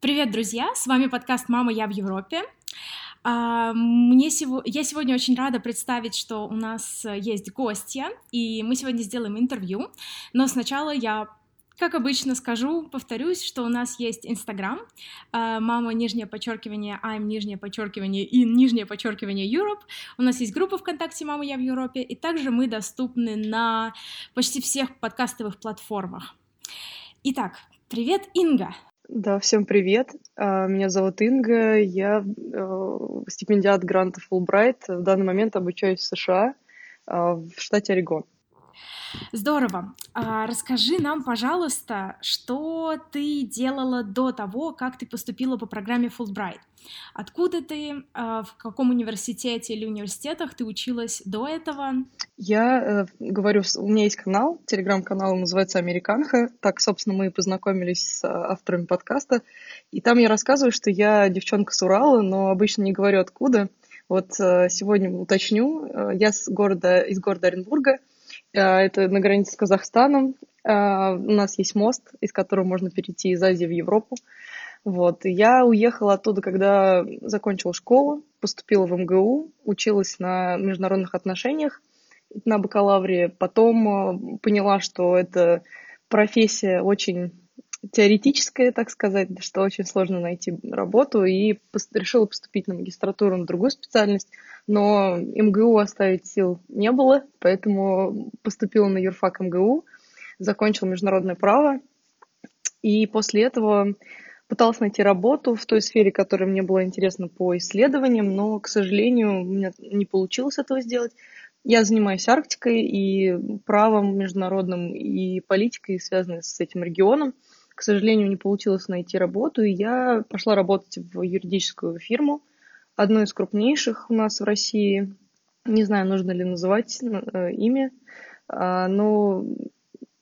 Привет, друзья! С вами подкаст «Мама, я в Европе». А, мне сего... Я сегодня очень рада представить, что у нас есть гостья, и мы сегодня сделаем интервью. Но сначала я как обычно скажу, повторюсь, что у нас есть Инстаграм, а, мама нижнее подчеркивание, I'm нижнее подчеркивание и нижнее подчеркивание Europe. У нас есть группа ВКонтакте «Мама, я в Европе», и также мы доступны на почти всех подкастовых платформах. Итак, привет, Инга! Да, всем привет. А, меня зовут Инга, я э, стипендиат гранта Fulbright. В данный момент обучаюсь в США, а, в штате Орегон. Здорово. А расскажи нам, пожалуйста, что ты делала до того, как ты поступила по программе Fulbright. Откуда ты, а, в каком университете или университетах ты училась до этого? Я э, говорю, у меня есть канал, телеграм-канал называется «Американха». Так, собственно, мы познакомились с авторами подкаста. И там я рассказываю, что я девчонка с Урала, но обычно не говорю откуда. Вот э, сегодня уточню. Э, я с города, из города Оренбурга – а, это на границе с Казахстаном. А, у нас есть мост, из которого можно перейти из Азии в Европу. Вот. Я уехала оттуда, когда закончила школу, поступила в МГУ, училась на международных отношениях на бакалавре. Потом а, поняла, что это профессия очень теоретическая, так сказать, что очень сложно найти работу, и решила поступить на магистратуру на другую специальность, но МГУ оставить сил не было, поэтому поступила на юрфак МГУ, закончила международное право, и после этого пыталась найти работу в той сфере, которая мне была интересна по исследованиям, но, к сожалению, у меня не получилось этого сделать. Я занимаюсь Арктикой и правом международным, и политикой, связанной с этим регионом к сожалению, не получилось найти работу, и я пошла работать в юридическую фирму, одну из крупнейших у нас в России. Не знаю, нужно ли называть э, имя, а, но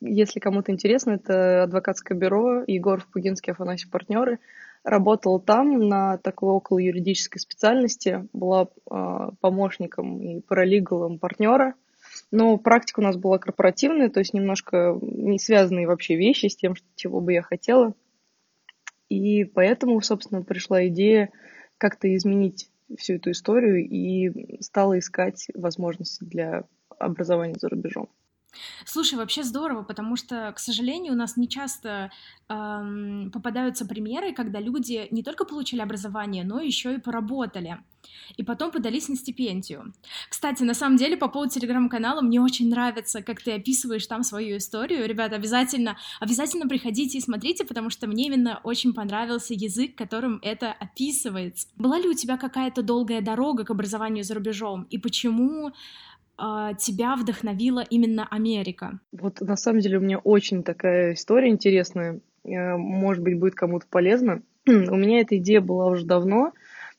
если кому-то интересно, это адвокатское бюро Егоров, Пугинский, Афанасий партнеры. Работала там на такой около юридической специальности, была а, помощником и паралигалом партнера – но практика у нас была корпоративная, то есть немножко не связанные вообще вещи с тем, чего бы я хотела. И поэтому, собственно, пришла идея как-то изменить всю эту историю и стала искать возможности для образования за рубежом. Слушай, вообще здорово, потому что, к сожалению, у нас не часто эм, попадаются примеры, когда люди не только получили образование, но еще и поработали. И потом подались на стипендию. Кстати, на самом деле, по поводу телеграм-канала, мне очень нравится, как ты описываешь там свою историю. Ребята, обязательно, обязательно приходите и смотрите, потому что мне именно очень понравился язык, которым это описывается. Была ли у тебя какая-то долгая дорога к образованию за рубежом? И почему а, тебя вдохновила именно Америка? Вот на самом деле у меня очень такая история интересная. Э, может быть, будет кому-то полезно. У меня эта идея была уже давно.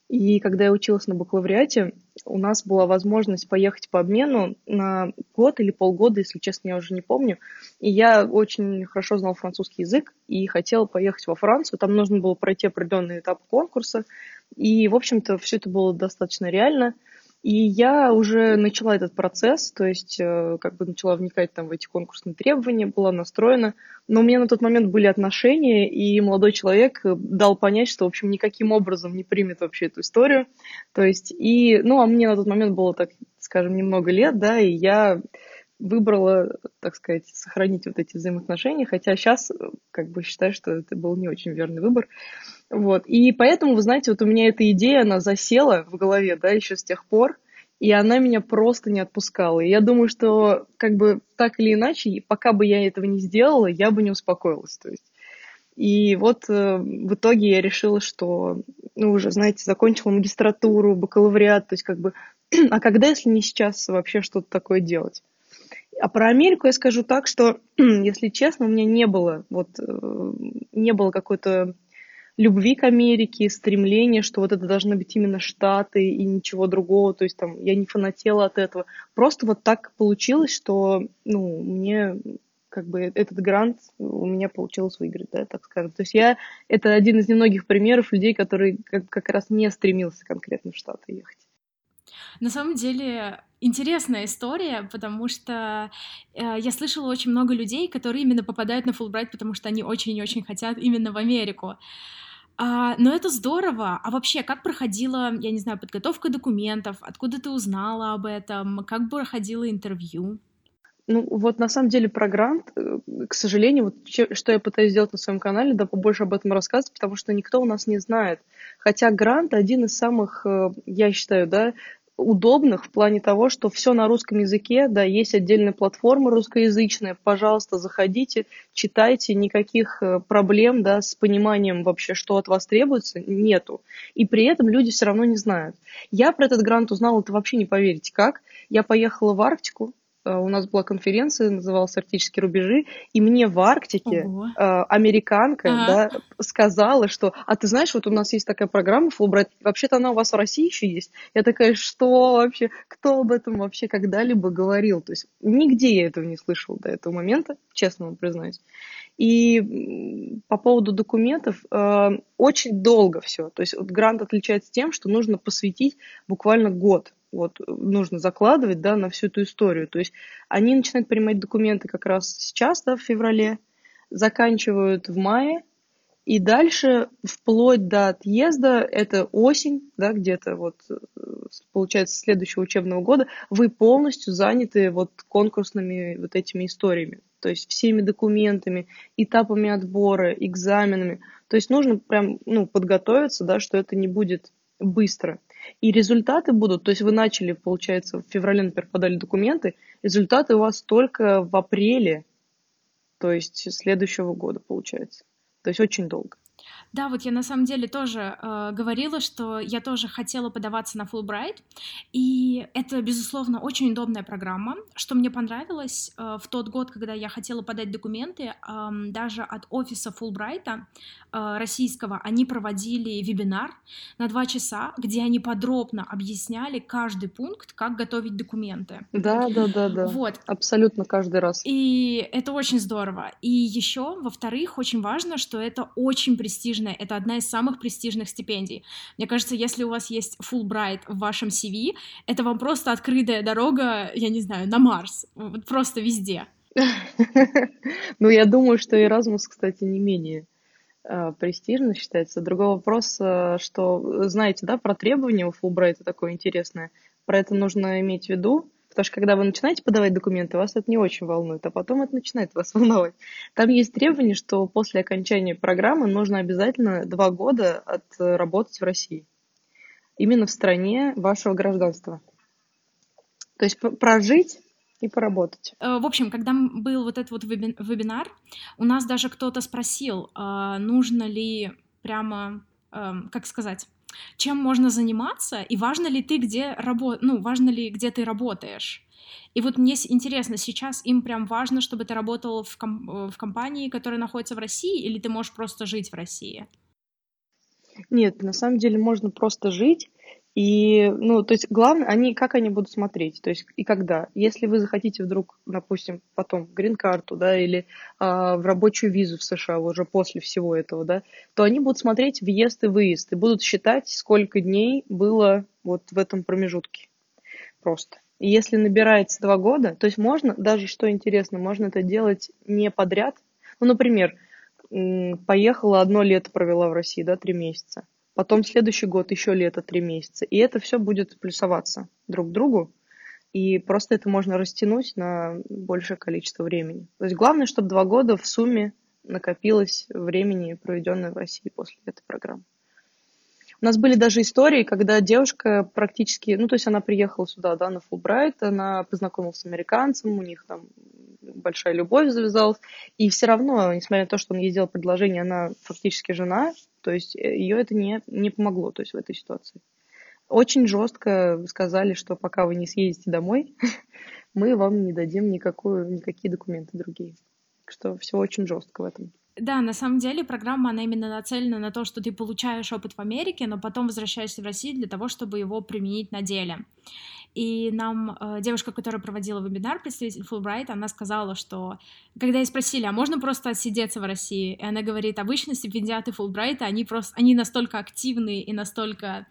И когда я училась на бакалавриате, у нас была возможность поехать по обмену на год или полгода, если честно, я уже не помню. И я очень хорошо знал французский язык и хотела поехать во Францию. Там нужно было пройти определенный этап конкурса. И, в общем-то, все это было достаточно реально. И я уже начала этот процесс, то есть э, как бы начала вникать там в эти конкурсные требования, была настроена. Но у меня на тот момент были отношения, и молодой человек э, дал понять, что, в общем, никаким образом не примет вообще эту историю. То есть, и, ну, а мне на тот момент было, так скажем, немного лет, да, и я выбрала, так сказать, сохранить вот эти взаимоотношения, хотя сейчас э, как бы считаю, что это был не очень верный выбор. Вот. И поэтому, вы знаете, вот у меня эта идея, она засела в голове, да, еще с тех пор, и она меня просто не отпускала. И я думаю, что как бы так или иначе, пока бы я этого не сделала, я бы не успокоилась. То есть. И вот э, в итоге я решила, что, ну, уже, знаете, закончила магистратуру, бакалавриат, то есть как бы, а когда, если не сейчас, вообще что-то такое делать? А про Америку я скажу так, что, если честно, у меня не было, вот, э, не было какой-то любви к Америке, стремления, что вот это должны быть именно Штаты и ничего другого. То есть там я не фанатела от этого. Просто вот так получилось, что, ну, мне как бы этот грант у меня получилось выиграть, да, так скажем. То есть я, это один из немногих примеров людей, которые как, как раз не стремился конкретно в Штаты ехать. На самом деле интересная история, потому что э, я слышала очень много людей, которые именно попадают на Фулбрайт, потому что они очень-очень хотят именно в Америку. А, но это здорово. А вообще, как проходила, я не знаю, подготовка документов? Откуда ты узнала об этом? Как проходило интервью? Ну, вот на самом деле про грант, э, к сожалению, вот что я пытаюсь сделать на своем канале, да побольше об этом рассказывать, потому что никто у нас не знает. Хотя грант один из самых, э, я считаю, да, удобных в плане того, что все на русском языке, да, есть отдельная платформа русскоязычная, пожалуйста, заходите, читайте, никаких э, проблем, да, с пониманием вообще, что от вас требуется, нету. И при этом люди все равно не знают. Я про этот грант узнала, это вообще не поверите как. Я поехала в Арктику, у нас была конференция, называлась «Арктические рубежи», и мне в Арктике Ого. э, американка ага. да, сказала, что, а ты знаешь, вот у нас есть такая программа Fulbright, вообще-то она у вас в России еще есть. Я такая, что вообще, кто об этом вообще когда-либо говорил? То есть нигде я этого не слышала до этого момента, честно вам признаюсь. И по поводу документов, э, очень долго все. То есть вот грант отличается тем, что нужно посвятить буквально год вот нужно закладывать, да, на всю эту историю. То есть они начинают принимать документы как раз сейчас, да, в феврале, заканчивают в мае, и дальше, вплоть до отъезда, это осень, да, где-то вот, получается, следующего учебного года, вы полностью заняты вот конкурсными вот этими историями. То есть всеми документами, этапами отбора, экзаменами. То есть нужно прям, ну, подготовиться, да, что это не будет быстро. И результаты будут, то есть вы начали, получается, в феврале, например, подали документы, результаты у вас только в апреле, то есть следующего года, получается. То есть очень долго. Да, вот я на самом деле тоже э, говорила, что я тоже хотела подаваться на Fulbright, и это, безусловно, очень удобная программа. Что мне понравилось э, в тот год, когда я хотела подать документы, э, даже от офиса Fulbright э, российского, они проводили вебинар на два часа, где они подробно объясняли каждый пункт, как готовить документы. Да, да, да, да. Вот. Абсолютно каждый раз. И это очень здорово. И еще, во-вторых, очень важно, что это очень престижная, это одна из самых престижных стипендий. Мне кажется, если у вас есть Fulbright в вашем CV, это вам просто открытая дорога, я не знаю, на Марс, вот просто везде. Ну, я думаю, что Erasmus, кстати, не менее э, престижно считается. Другой вопрос, э, что, знаете, да, про требования у Фулбрайта такое интересное. Про это нужно иметь в виду, Потому что когда вы начинаете подавать документы, вас это не очень волнует, а потом это начинает вас волновать. Там есть требование, что после окончания программы нужно обязательно два года отработать в России. Именно в стране вашего гражданства. То есть прожить и поработать. Э, в общем, когда был вот этот вот вебинар, у нас даже кто-то спросил, а нужно ли прямо, эм, как сказать, чем можно заниматься, и важно ли ты где работ... ну, важно ли где ты работаешь. И вот мне интересно, сейчас им прям важно, чтобы ты работал в, ком... Э, в компании, которая находится в России, или ты можешь просто жить в России? Нет, на самом деле можно просто жить и, ну, то есть главное, они, как они будут смотреть, то есть и когда. Если вы захотите вдруг, допустим, потом грин-карту, да, или а, в рабочую визу в США уже после всего этого, да, то они будут смотреть въезд и выезд и будут считать, сколько дней было вот в этом промежутке. Просто. И если набирается два года, то есть можно, даже что интересно, можно это делать не подряд. Ну, например, поехала одно лето провела в России, да, три месяца потом следующий год еще лето три месяца. И это все будет плюсоваться друг к другу. И просто это можно растянуть на большее количество времени. То есть главное, чтобы два года в сумме накопилось времени, проведенное в России после этой программы. У нас были даже истории, когда девушка практически, ну, то есть она приехала сюда, да, на Фулбрайт, она познакомилась с американцем, у них там большая любовь завязалась, и все равно, несмотря на то, что он ей сделал предложение, она фактически жена, то есть э, ее это не, не помогло то есть, в этой ситуации. Очень жестко сказали, что пока вы не съездите домой, мы вам не дадим никакую, никакие документы другие. Что все очень жестко в этом. Да, на самом деле программа, она именно нацелена на то, что ты получаешь опыт в Америке, но потом возвращаешься в Россию для того, чтобы его применить на деле. И нам э, девушка, которая проводила вебинар, представитель Фулбрайт, она сказала, что когда ей спросили, а можно просто отсидеться в России, и она говорит, обычно стипендиаты Фулбрайта, они просто, они настолько активные и настолько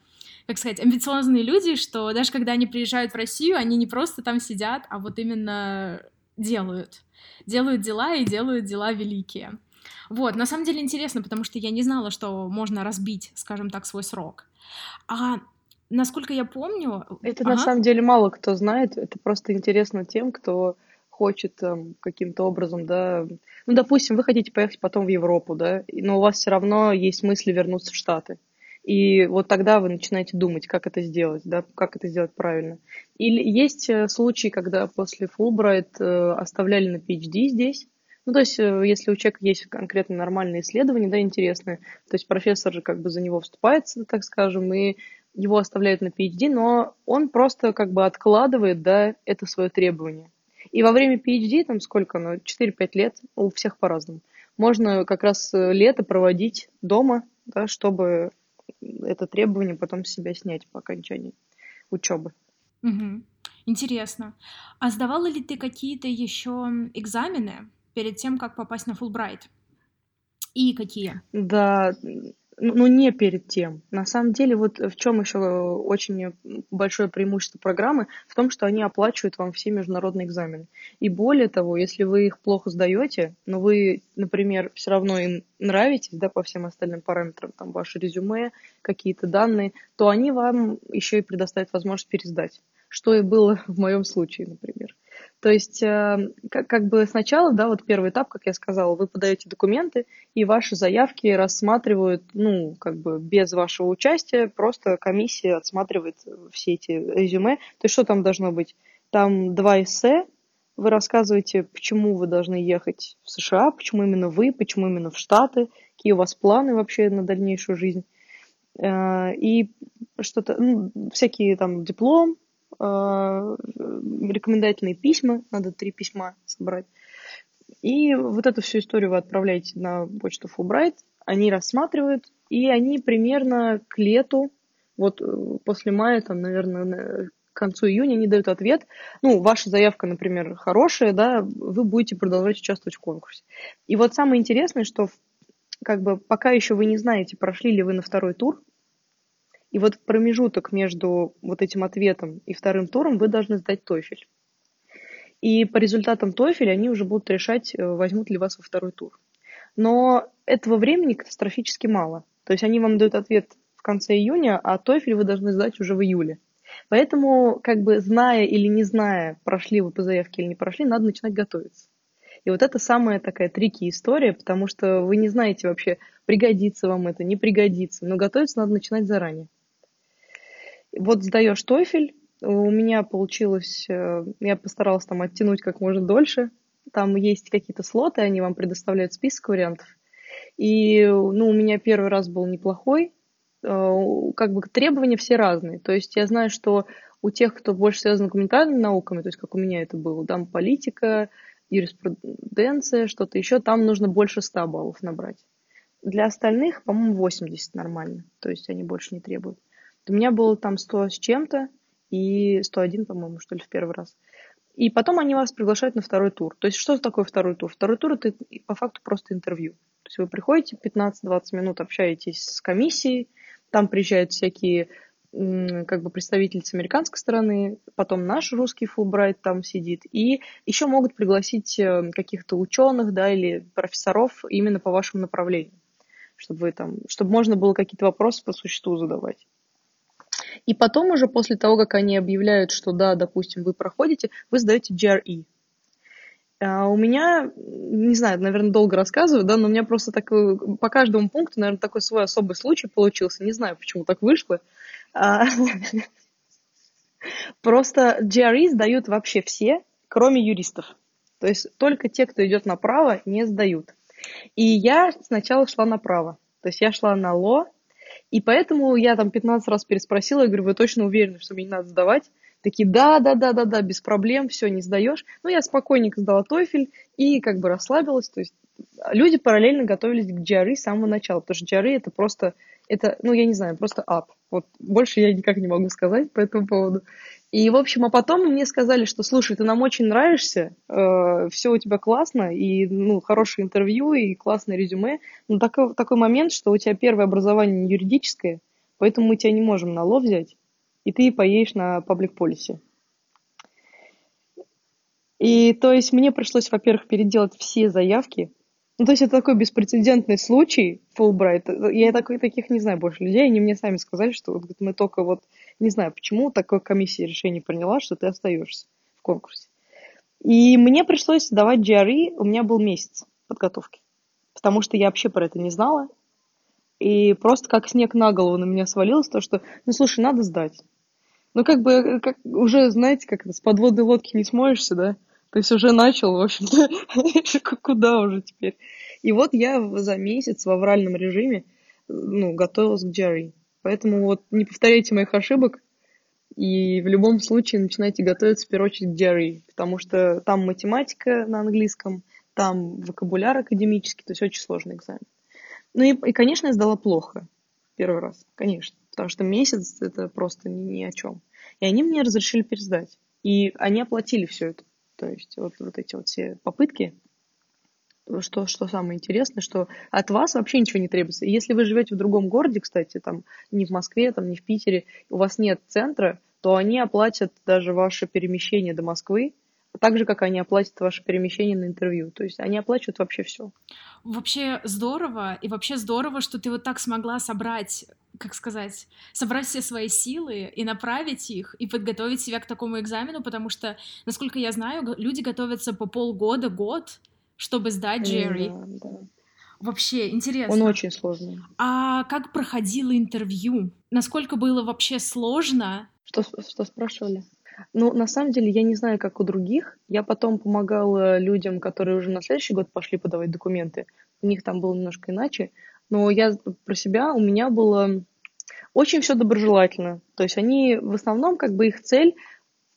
как сказать, амбициозные люди, что даже когда они приезжают в Россию, они не просто там сидят, а вот именно делают. Делают дела и делают дела великие. Вот, на самом деле интересно, потому что я не знала, что можно разбить, скажем так, свой срок. А насколько я помню... Это ага. на самом деле мало кто знает, это просто интересно тем, кто хочет там, каким-то образом, да, ну, допустим, вы хотите поехать потом в Европу, да, но у вас все равно есть мысли вернуться в Штаты. И вот тогда вы начинаете думать, как это сделать, да, как это сделать правильно. Или есть э, случаи, когда после Фулбрайт э, оставляли на PhD здесь, ну, то есть, э, если у человека есть конкретно нормальные исследования, да, интересные, то есть профессор же как бы за него вступается, так скажем, и его оставляют на PhD, но он просто как бы откладывает, да, это свое требование. И во время PhD, там сколько оно, 4-5 лет, у всех по-разному, можно как раз лето проводить дома, да, чтобы это требование потом с себя снять по окончании учебы. Угу. Интересно. А сдавала ли ты какие-то еще экзамены перед тем, как попасть на Фулбрайт? И какие? Да, ну, ну, не перед тем. На самом деле, вот в чем еще очень большое преимущество программы, в том, что они оплачивают вам все международные экзамены. И более того, если вы их плохо сдаете, но вы, например, все равно им нравитесь, да, по всем остальным параметрам, там, ваше резюме, какие-то данные, то они вам еще и предоставят возможность пересдать. Что и было в моем случае, например. То есть, э, как, как бы сначала, да, вот первый этап, как я сказала, вы подаете документы, и ваши заявки рассматривают, ну, как бы без вашего участия, просто комиссия отсматривает все эти резюме. То есть, что там должно быть? Там два эссе, вы рассказываете, почему вы должны ехать в США, почему именно вы, почему именно в Штаты, какие у вас планы вообще на дальнейшую жизнь. Э, и что-то, ну, всякие там диплом, рекомендательные письма, надо три письма собрать. И вот эту всю историю вы отправляете на почту Fulbright, они рассматривают, и они примерно к лету, вот э, после мая, там, наверное, к концу июня они дают ответ. Ну, ваша заявка, например, хорошая, да, вы будете продолжать участвовать в конкурсе. И вот самое интересное, что как бы пока еще вы не знаете, прошли ли вы на второй тур, и вот промежуток между вот этим ответом и вторым туром вы должны сдать TOEFL. И по результатам TOEFL они уже будут решать, э, возьмут ли вас во второй тур. Но этого времени катастрофически мало. То есть они вам дают ответ в конце июня, а TOEFL вы должны сдать уже в июле. Поэтому, как бы зная или не зная, прошли вы по заявке или не прошли, надо начинать готовиться. И вот это самая такая трики история, потому что вы не знаете вообще, пригодится вам это, не пригодится. Но готовиться надо начинать заранее. Вот сдаешь TOEFL, у меня получилось, э, я постаралась там оттянуть как можно дольше. Там есть какие-то слоты, они вам предоставляют список вариантов. И, ну, у меня первый раз был неплохой. Э, как бы требования все разные. То есть я знаю, что у тех, кто больше связан с гуманитарными науками, то есть как у меня это было, там политика, юриспруденция, что-то еще, там нужно больше 100 баллов набрать. Для остальных, по-моему, 80 нормально. То есть они больше не требуют. У меня было там 100 с чем-то и 101, по-моему, что ли, в первый раз. И потом они вас приглашают на второй тур. То есть что такое второй тур? Второй тур – это по факту просто интервью. То есть вы приходите, 15-20 минут общаетесь с комиссией, там приезжают всякие как бы представители с американской стороны, потом наш русский Фулбрайт там сидит, и еще могут пригласить э, каких-то ученых, да, или профессоров именно по вашему направлению, чтобы вы там, чтобы можно было какие-то вопросы по существу задавать. И потом уже после того, как они объявляют, что да, допустим, вы проходите, вы сдаете GRE. А у меня, не знаю, наверное, долго рассказываю, да, но у меня просто так, по каждому пункту, наверное, такой свой особый случай получился. Не знаю, почему так вышло. А, просто GRE сдают вообще все, кроме юристов. То есть только те, кто идет направо, не сдают. И я сначала шла направо. То есть я шла на ло, и поэтому я там 15 раз переспросила, я говорю, вы точно уверены, что мне не надо сдавать? Такие, да, да, да, да, да, без проблем, все, не сдаешь. Ну, я спокойненько сдала TOEFL и как бы расслабилась. То есть люди параллельно готовились к GRE с самого начала, потому что GRE это просто, это, ну, я не знаю, просто ад. Вот больше я никак не могу сказать по этому поводу. И, в общем, а потом мне сказали, что, слушай, ты нам очень нравишься, э, все у тебя классно, и, ну, хорошее интервью, и классное резюме, но такой, такой момент, что у тебя первое образование юридическое, поэтому мы тебя не можем на лов взять, и ты поедешь на паблик полисе. И, то есть, мне пришлось, во-первых, переделать все заявки, Ну, то есть это такой беспрецедентный случай, Фулбрайт. Я такой, таких не знаю больше людей. Они мне сами сказали, что вот, мы только вот, не знаю, почему такой комиссия решение приняла, что ты остаешься в конкурсе. И мне пришлось давать GRE, у меня был месяц подготовки, потому что я вообще про это не знала. И просто как снег на голову на меня свалилось то, что, ну, слушай, надо сдать. Ну, как бы, как, уже, знаете, как это, с подводной лодки не смоешься, да? То есть уже начал, в общем-то, куда уже теперь? И вот я за месяц в авральном режиме, ну, готовилась к Джерри. Поэтому вот не повторяйте моих ошибок, и в любом случае начинайте готовиться в первую очередь к Джерри, потому что там математика на английском, там вокабуляр академический, то есть очень сложный экзамен. Ну и, и конечно, я сдала плохо первый раз, конечно, потому что месяц это просто ни, ни о чем. И они мне разрешили пересдать. И они оплатили все это. То есть вот, вот эти вот все попытки, что, что самое интересное, что от вас вообще ничего не требуется. Если вы живете в другом городе, кстати, там не в Москве, там не в Питере, у вас нет центра, то они оплатят даже ваше перемещение до Москвы, так же, как они оплатят ваше перемещение на интервью. То есть они оплачивают вообще все. Вообще здорово, и вообще здорово, что ты вот так смогла собрать, как сказать, собрать все свои силы и направить их, и подготовить себя к такому экзамену, потому что, насколько я знаю, люди готовятся по полгода, год, чтобы сдать Джерри. Да, да. Вообще, интересно. Он очень сложный. А как проходило интервью? Насколько было вообще сложно? Что, что спрашивали? Ну, на самом деле, я не знаю, как у других. Я потом помогала людям, которые уже на следующий год пошли подавать документы. У них там было немножко иначе. Но я про себя, у меня было очень все доброжелательно. То есть они в основном, как бы их цель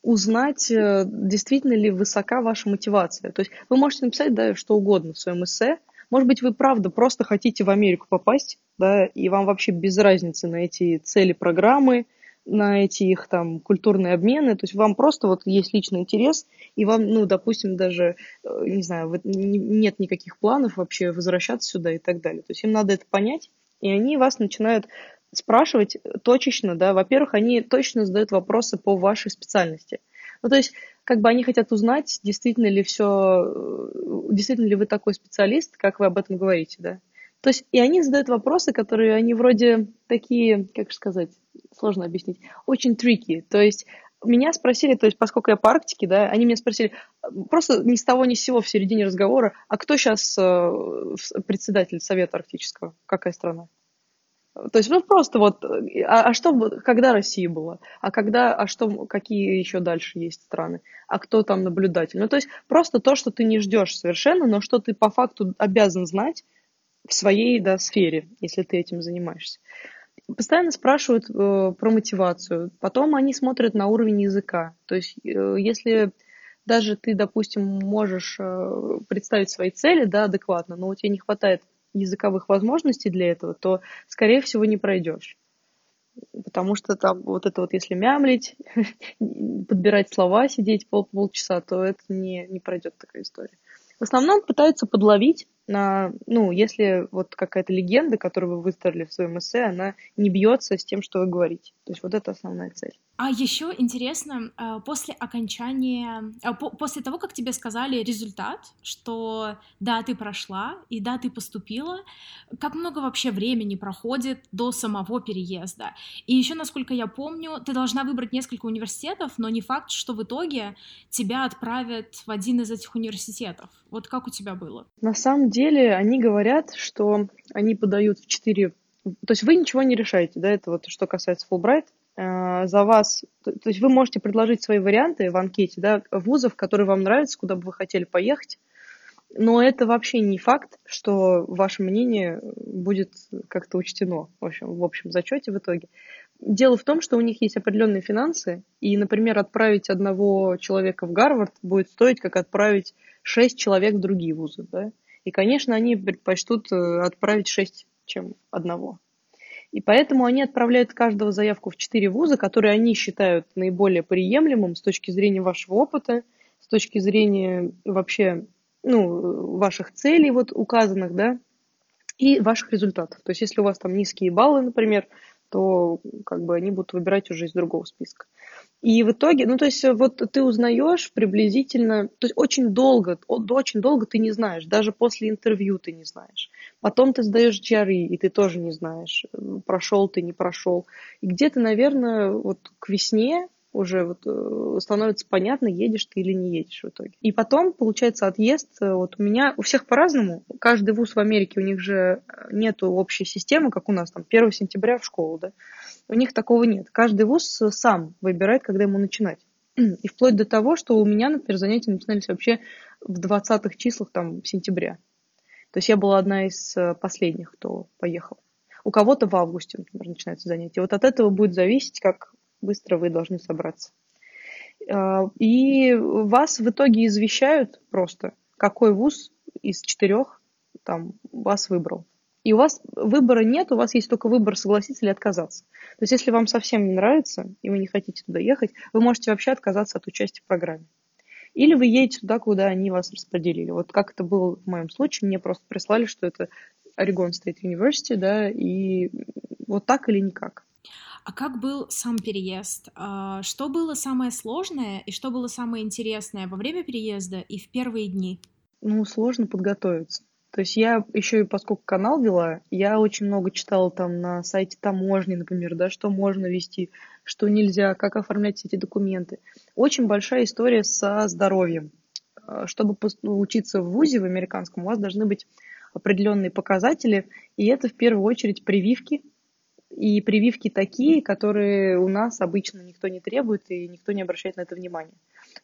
узнать, э, действительно ли высока ваша мотивация. То есть вы можете написать да, что угодно в своем эссе. Может быть, вы правда просто хотите в Америку попасть, да, и вам вообще без разницы на эти цели программы, на эти их там культурные обмены, то есть вам просто вот есть личный интерес, и вам, ну, допустим, даже, э, не знаю, нет никаких планов вообще возвращаться сюда и так далее. То есть им надо это понять, и они вас начинают спрашивать точечно, да, во-первых, они точно задают вопросы по вашей специальности. Ну, то есть, как бы они хотят узнать, действительно ли все, э, действительно ли вы такой специалист, как вы об этом говорите, да. То есть, и они задают вопросы, которые они вроде такие, как сказать, сложно объяснить, очень трики. То есть меня спросили, то есть поскольку я по Арктике, да, они меня спросили просто ни с того ни с сего в середине разговора, а кто сейчас э, председатель Совета Арктического, какая страна? То есть, ну, просто вот, а, а что, когда Россия была? А когда, а что, какие еще дальше есть страны? А кто там наблюдатель? Ну, то есть, просто то, что ты не ждешь совершенно, но что ты по факту обязан знать в своей, да, сфере, если ты этим занимаешься постоянно спрашивают э, про мотивацию. Потом они смотрят на уровень языка. То есть, э, если даже ты, допустим, можешь э, представить свои цели, да, адекватно, но у тебя не хватает языковых возможностей для этого, то, скорее всего, не пройдешь. Потому что там вот это вот, если мямлить, подбирать слова, сидеть пол полчаса, то это не, не пройдет такая история. В основном пытаются подловить на, ну, если вот какая-то легенда, которую вы выстроили в своем эссе, она не бьется с тем, что вы говорите. То есть вот это основная цель. А еще интересно, а, после окончания, а, после того, как тебе сказали результат, что да, ты прошла и да, ты поступила, как много вообще времени проходит до самого переезда? И еще, насколько я помню, ты должна выбрать несколько университетов, но не факт, что в итоге тебя отправят в один из этих университетов. Вот как у тебя было? На самом деле они говорят, что они подают в четыре... То есть вы ничего не решаете, да, это вот что касается Фулбрайт. Э, за вас... То есть вы можете предложить свои варианты в анкете, да, вузов, которые вам нравятся, куда бы вы хотели поехать. Но это вообще не факт, что ваше мнение будет как-то учтено в общем, в общем зачете в итоге. Дело в том, что у них есть определенные финансы, и, например, отправить одного человека в Гарвард будет стоить, как отправить шесть человек в другие вузы. Да? И, конечно, они предпочтут э, отправить шесть, чем одного. И поэтому они отправляют каждого заявку в четыре вуза, которые они считают наиболее приемлемым с точки зрения вашего опыта, с точки зрения вообще ну, ваших целей вот указанных, да, и ваших результатов. То есть если у вас там низкие баллы, например, то как бы они будут выбирать уже из другого списка. И в итоге, ну, то есть, вот ты узнаешь приблизительно, то есть, очень долго, очень долго ты не знаешь, даже после интервью ты не знаешь. Потом ты сдаешь GRE, и ты тоже не знаешь, прошел ты, не прошел. И где-то, наверное, вот к весне уже вот э, становится понятно, едешь ты или не едешь в итоге. И потом, получается, отъезд, э, вот у меня, у всех по-разному, каждый вуз в Америке, у них же нету общей системы, как у нас, там, 1 сентября в школу, да, у них такого нет. Каждый вуз сам выбирает, когда ему начинать. И вплоть до того, что у меня, например, занятия начинались вообще в 20-х числах там, сентября. То есть я была одна из э, последних, кто поехал. У кого-то в августе, например, начинаются занятия. Вот от этого будет зависеть, как быстро вы должны собраться. А, и вас в итоге извещают просто, какой вуз из четырех там вас выбрал. И у вас выбора нет, у вас есть только выбор согласиться или отказаться. То есть если вам совсем не нравится, и вы не хотите туда ехать, вы можете вообще отказаться от участия в программе. Или вы едете туда, куда они вас распределили. Вот как это было в моем случае, мне просто прислали, что это Oregon State University, да, и вот так или никак. А как был сам переезд? А, что было самое сложное и что было самое интересное во время переезда и в первые дни? Ну, сложно подготовиться. То есть я еще и поскольку канал вела, я очень много читала там на сайте таможни, например, да, что можно вести, что нельзя, как оформлять эти документы. Очень большая история со здоровьем. А, чтобы учиться в ВУЗе, в американском, у вас должны быть определенные показатели, и это в первую очередь прививки, и прививки такие, которые у нас обычно никто не требует и никто не обращает на это внимания.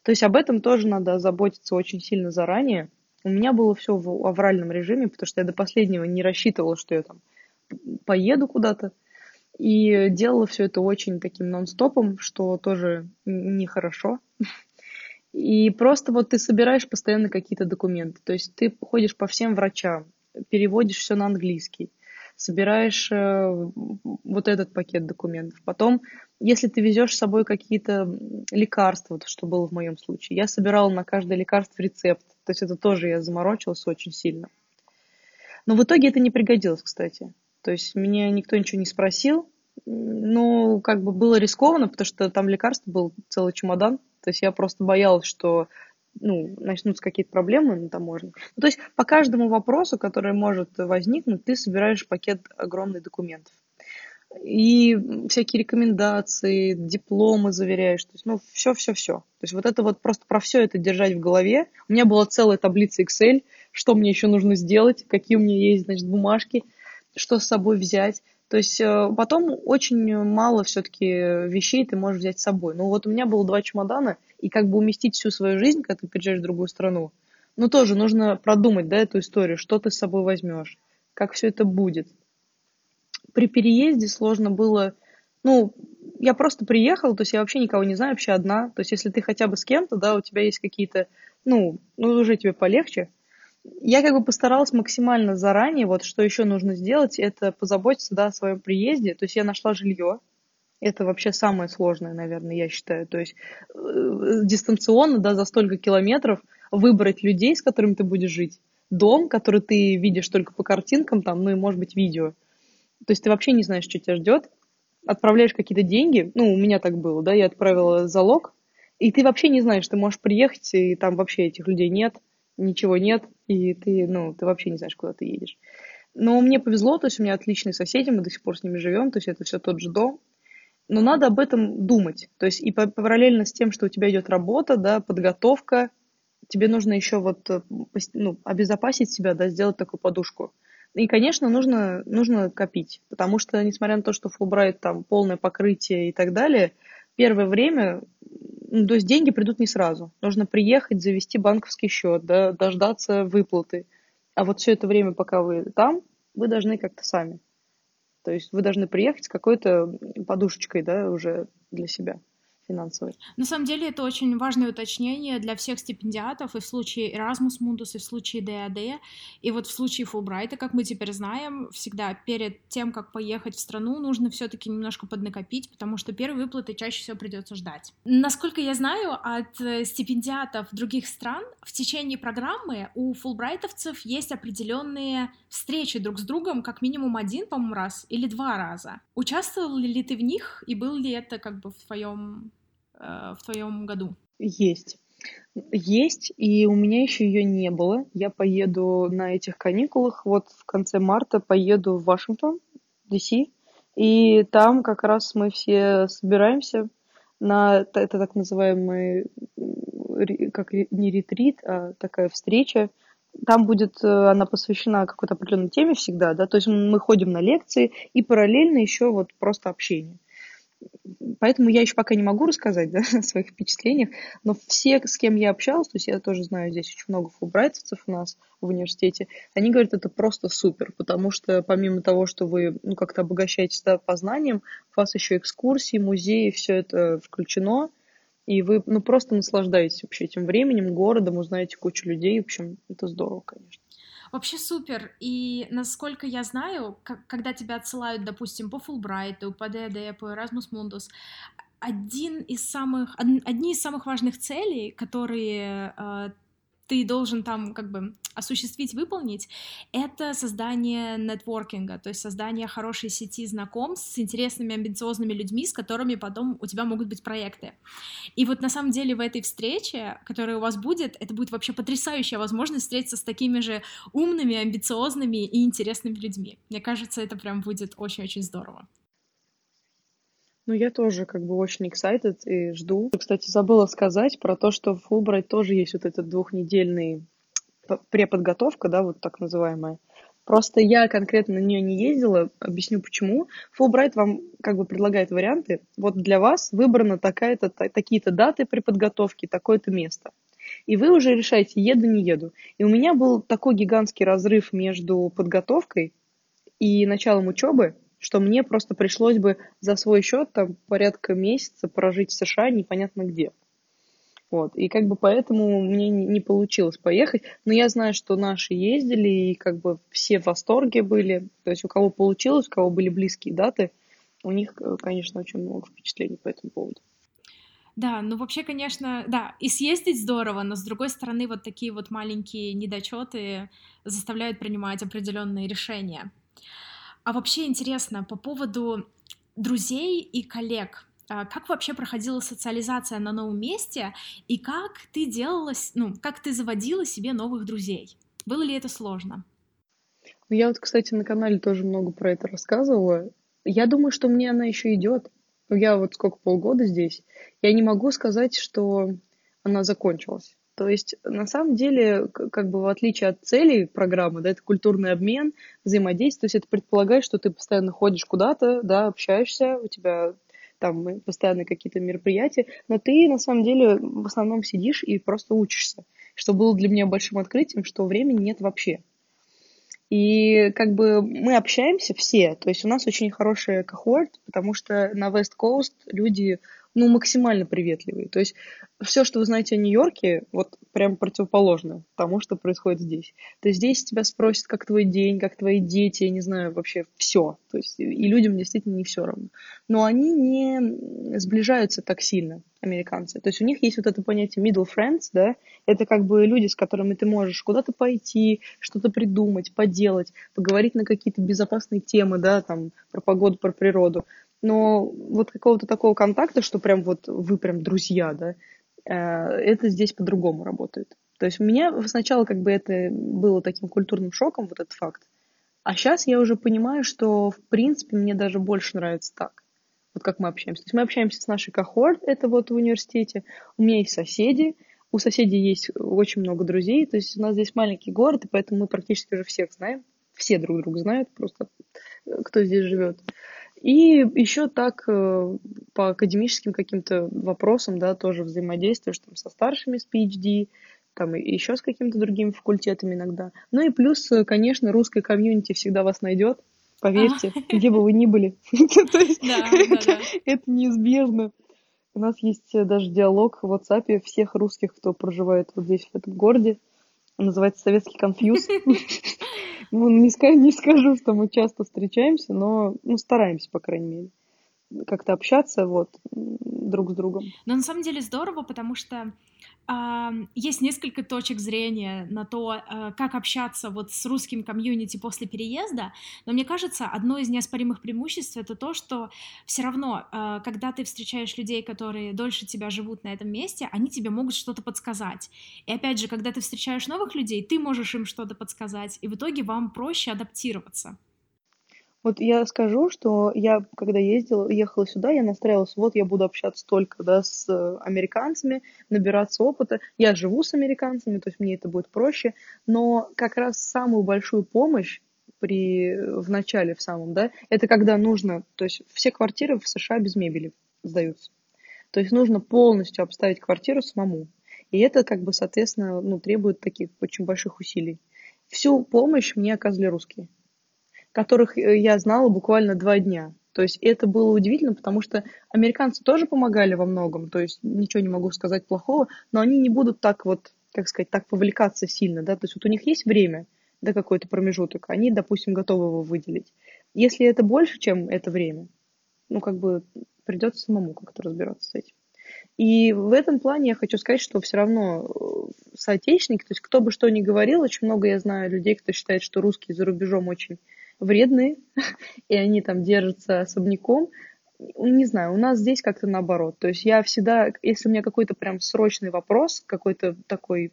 То есть об этом тоже надо заботиться очень сильно заранее. У меня было все в авральном режиме, потому что я до последнего не рассчитывала, что я там поеду куда-то. И делала все это очень таким нон-стопом, что тоже нехорошо. И просто вот ты собираешь постоянно какие-то документы. То есть ты ходишь по всем врачам, переводишь все на английский собираешь э, вот этот пакет документов. Потом, если ты везешь с собой какие-то лекарства, вот что было в моем случае, я собирала на каждое лекарство рецепт. То есть это тоже я заморочилась очень сильно. Но в итоге это не пригодилось, кстати. То есть меня никто ничего не спросил. Ну, как бы было рискованно, потому что там лекарств был целый чемодан. То есть я просто боялась, что ну, начнутся какие-то проблемы на таможне. Ну, то есть по каждому вопросу, который может возникнуть, ты собираешь пакет огромных документов. И всякие рекомендации, дипломы заверяешь, то есть, ну, все-все-все. То есть вот это вот просто про все это держать в голове. У меня была целая таблица Excel, что мне еще нужно сделать, какие у меня есть, значит, бумажки, что с собой взять. То есть э, потом очень мало все-таки вещей ты можешь взять с собой. Ну вот у меня было два чемодана, и как бы уместить всю свою жизнь, когда ты приезжаешь в другую страну, ну, тоже нужно продумать, да, эту историю, что ты с собой возьмешь, как все это будет. При переезде сложно было, ну, я просто приехала, то есть я вообще никого не знаю, вообще одна. То есть если ты хотя бы с кем-то, да, у тебя есть какие-то, ну, ну, уже тебе полегче. Я как бы постаралась максимально заранее, вот что еще нужно сделать, это позаботиться, да, о своем приезде. То есть я нашла жилье, это вообще самое сложное, наверное, я считаю. То есть э, дистанционно, да, за столько километров выбрать людей, с которыми ты будешь жить, дом, который ты видишь только по картинкам, там, ну и, может быть, видео. То есть ты вообще не знаешь, что тебя ждет. Отправляешь какие-то деньги, ну, у меня так было, да, я отправила залог, и ты вообще не знаешь, ты можешь приехать, и там вообще этих людей нет, ничего нет, и ты, ну, ты вообще не знаешь, куда ты едешь. Но мне повезло, то есть у меня отличные соседи, мы до сих пор с ними живем, то есть это все тот же дом, но надо об этом думать. То есть и параллельно с тем, что у тебя идет работа, да, подготовка, тебе нужно еще вот э, ну, обезопасить себя, да, сделать такую подушку. И, конечно, нужно, нужно копить, потому что, несмотря на то, что Фулбрайт там полное покрытие и так далее, первое время, ну, то есть деньги придут не сразу. Нужно приехать, завести банковский счет, да, дождаться выплаты. А вот все это время, пока вы там, вы должны как-то сами. То есть вы должны приехать с какой-то подушечкой, да, уже для себя финансовой. На самом деле это очень важное уточнение для всех стипендиатов и в случае Erasmus Mundus, и в случае DAD, и вот в случае Фулбрайта, как мы теперь знаем, всегда перед тем, как поехать в страну, нужно все-таки немножко поднакопить, потому что первые выплаты чаще всего придется ждать. Насколько я знаю, от э, стипендиатов других стран в течение программы у фулбрайтовцев есть определенные встречи друг с другом, как минимум один, по-моему, раз или два раза. Участвовал ли ты в них, и был ли это как бы в твоем в твоем году? Есть. Есть, и у меня еще ее не было. Я поеду на этих каникулах, вот в конце марта поеду в Вашингтон, DC, и там как раз мы все собираемся на это так называемый, как не ретрит, а такая встреча. Там будет э, она посвящена какой-то определенной теме всегда, да, то есть мы ходим на лекции и параллельно еще вот просто общение. Поэтому я еще пока не могу рассказать да, о своих впечатлениях, но все, с кем я общалась, то есть я тоже знаю здесь очень много фулбрайтовцев у нас в университете, они говорят, это просто супер, потому что помимо того, что вы ну, как-то обогащаетесь да, познанием, у вас еще экскурсии, музеи, все это включено, и вы ну, просто наслаждаетесь вообще этим временем, городом, узнаете кучу людей, в общем, это здорово, конечно. Вообще супер. И насколько я знаю, как, когда тебя отсылают, допустим, по Фулбрайту, по ДД, по Erasmus Mundus, один из самых, одни из самых важных целей, которые э, ты должен там как бы осуществить, выполнить, это создание нетворкинга, то есть создание хорошей сети знакомств с интересными, амбициозными людьми, с которыми потом у тебя могут быть проекты. И вот на самом деле в этой встрече, которая у вас будет, это будет вообще потрясающая возможность встретиться с такими же умными, амбициозными и интересными людьми. Мне кажется, это прям будет очень-очень здорово. Ну, я тоже как бы очень excited и жду. Кстати, забыла сказать про то, что в Фулбрайт тоже есть вот этот двухнедельный преподготовка, да, вот так называемая. Просто я конкретно на нее не ездила, объясню почему. Фулбрайт вам как бы предлагает варианты. Вот для вас выбрана такая-то, такие-то даты при подготовке, такое-то место. И вы уже решаете, еду, не еду. И у меня был такой гигантский разрыв между подготовкой и началом учебы, что мне просто пришлось бы за свой счет там порядка месяца прожить в США непонятно где. Вот. И как бы поэтому мне не получилось поехать. Но я знаю, что наши ездили, и как бы все в восторге были. То есть у кого получилось, у кого были близкие даты, у них, э, конечно, очень много впечатлений по этому поводу. Да, ну вообще, конечно, да, и съездить здорово, но с другой стороны, вот такие вот маленькие недочеты заставляют принимать определенные решения. А вообще интересно по поводу друзей и коллег. А как вообще проходила социализация на новом месте и как ты делала, ну, как ты заводила себе новых друзей? Было ли это сложно? Ну, я вот, кстати, на канале тоже много про это рассказывала. Я думаю, что мне она еще идет. Я вот сколько, полгода здесь. Я не могу сказать, что она закончилась. То есть, на самом деле, как бы в отличие от целей программы, да, это культурный обмен, взаимодействие, то есть это предполагает, что ты постоянно ходишь куда-то, да, общаешься, у тебя там постоянно какие-то мероприятия, но ты на самом деле в основном сидишь и просто учишься, что было для меня большим открытием, что времени нет вообще. И как бы мы общаемся все, то есть у нас очень хороший кохорт, потому что на West Coast люди ну, максимально приветливые. То есть все, что вы знаете о Нью-Йорке, вот прям противоположно тому, что происходит здесь. То есть здесь тебя спросят, как твой день, как твои дети, я не знаю, вообще все. То есть и людям действительно не все равно. Но они не сближаются так сильно, американцы. То есть у них есть вот это понятие middle friends, да, это как бы люди, с которыми ты можешь куда-то пойти, что-то придумать, поделать, поговорить на какие-то безопасные темы, да, там, про погоду, про природу. Но вот какого-то такого контакта, что прям вот вы прям друзья, да, э, это здесь по-другому работает. То есть у меня сначала как бы это было таким культурным шоком, вот этот факт. А сейчас я уже понимаю, что в принципе мне даже больше нравится так. Вот как мы общаемся. То есть мы общаемся с нашей кохорт, это вот в университете. У меня есть соседи, у соседей есть очень много друзей. То есть у нас здесь маленький город, и поэтому мы практически уже всех знаем. Все друг друга знают, просто кто здесь живет. И еще так э, по академическим каким-то вопросам, да, тоже взаимодействуешь там со старшими, с PhD, там и еще с какими-то другими факультетами иногда. Ну и плюс, э, конечно, русская комьюнити всегда вас найдет, поверьте, где бы вы ни были. Это неизбежно. У нас есть э, даже диалог в WhatsApp всех русских, кто проживает вот здесь, в этом городе. Называется «Советский конфьюз». Ну, не, скажу, не скажу, что мы часто встречаемся, но ну, стараемся, по крайней мере. Как-то общаться вот друг с другом. Но на самом деле здорово, потому что есть несколько точек зрения на то, э, как общаться вот с русским комьюнити после переезда, но мне кажется, одно из неоспоримых преимуществ это то, что все равно, э, когда ты встречаешь людей, которые дольше тебя живут на этом месте, они тебе могут что-то подсказать. И опять же, когда ты встречаешь новых людей, ты можешь им что-то подсказать, и в итоге вам проще адаптироваться. Вот я скажу, что я, когда ездила, ехала сюда, я настраивалась, вот я буду общаться только да, с э, американцами, набираться опыта. Я живу с американцами, то есть мне это будет проще. Но как раз самую большую помощь при, в начале, в самом, да, это когда нужно, то есть все квартиры в США без мебели сдаются. То есть нужно полностью обставить квартиру самому. И это, как бы, соответственно, ну, требует таких очень больших усилий. Всю помощь мне оказывали русские которых э, я знала буквально два дня. То есть это было удивительно, потому что американцы тоже помогали во многом, то есть ничего не могу сказать плохого, но они не будут так вот, как сказать, так повлекаться сильно, да, то есть вот у них есть время, да, какой-то промежуток, они, допустим, готовы его выделить. Если это больше, чем это время, ну, как бы придется самому как-то разбираться с этим. И в этом плане я хочу сказать, что все равно э, соотечественники, то есть кто бы что ни говорил, очень много я знаю людей, кто считает, что русские за рубежом очень вредные, и они там держатся особняком. Не знаю, у нас здесь как-то наоборот. То есть я всегда, если у меня какой-то прям срочный вопрос, какой-то такой,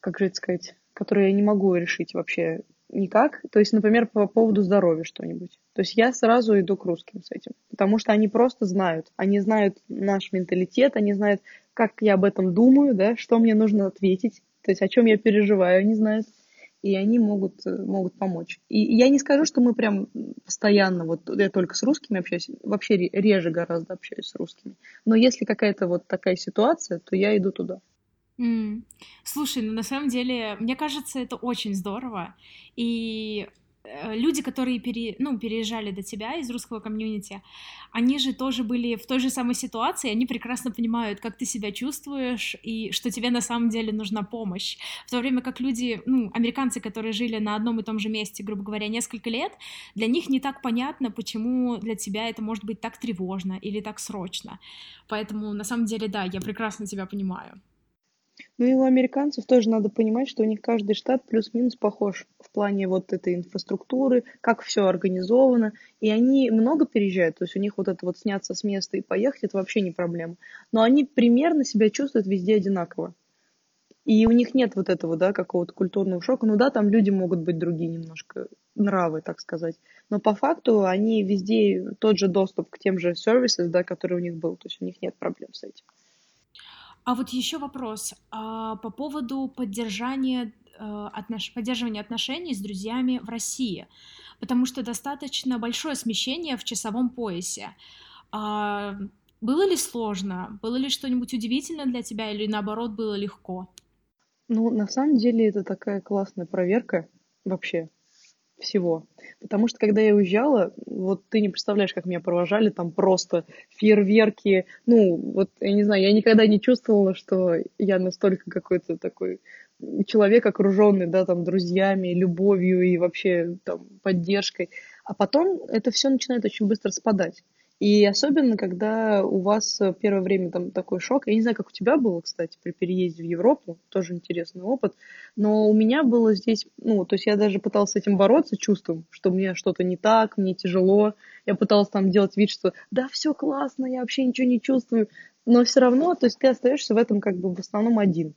как же это сказать, который я не могу решить вообще никак. То есть, например, по поводу здоровья что-нибудь. То есть я сразу иду к русским с этим. Потому что они просто знают. Они знают наш менталитет, они знают, как я об этом думаю, да, что мне нужно ответить. То есть о чем я переживаю, они знают и они могут, э, могут помочь. И я не скажу, что мы прям постоянно, вот я только с русскими общаюсь, вообще реже гораздо общаюсь с русскими. Но если какая-то вот такая ситуация, то я иду туда. Mm. Слушай, ну на самом деле, мне кажется, это очень здорово. И люди, которые пере, ну, переезжали до тебя из русского комьюнити, они же тоже были в той же самой ситуации, они прекрасно понимают, как ты себя чувствуешь и что тебе на самом деле нужна помощь. В то время как люди, ну, американцы, которые жили на одном и том же месте, грубо говоря, несколько лет, для них не так понятно, почему для тебя это может быть так тревожно или так срочно. Поэтому, на самом деле, да, я прекрасно тебя понимаю. Ну и у американцев тоже надо понимать, что у них каждый штат плюс-минус похож в плане вот этой инфраструктуры, как все организовано. И они много переезжают, то есть у них вот это вот сняться с места и поехать, это вообще не проблема. Но они примерно себя чувствуют везде одинаково. И у них нет вот этого, да, какого-то культурного шока. Ну да, там люди могут быть другие немножко, нравы, так сказать. Но по факту они везде тот же доступ к тем же сервисам, да, который у них был. То есть у них нет проблем с этим. А вот еще вопрос а, по поводу поддержания, а, отнош... поддерживания отношений с друзьями в России, потому что достаточно большое смещение в часовом поясе. А, было ли сложно? Было ли что-нибудь удивительное для тебя или наоборот было легко? Ну, на самом деле это такая классная проверка вообще всего. Потому что, когда я уезжала, вот ты не представляешь, как меня провожали, там просто фейерверки. Ну, вот, я не знаю, я никогда не чувствовала, что я настолько какой-то такой человек, окруженный, да, там, друзьями, любовью и вообще там поддержкой. А потом это все начинает очень быстро спадать. И особенно, когда у вас первое время там такой шок. Я не знаю, как у тебя было, кстати, при переезде в Европу. Тоже интересный опыт. Но у меня было здесь, ну, то есть я даже пыталась с этим бороться чувством, что мне что-то не так, мне тяжело. Я пыталась там делать вид, что да, все классно, я вообще ничего не чувствую. Но все равно, то есть ты остаешься в этом как бы в основном один.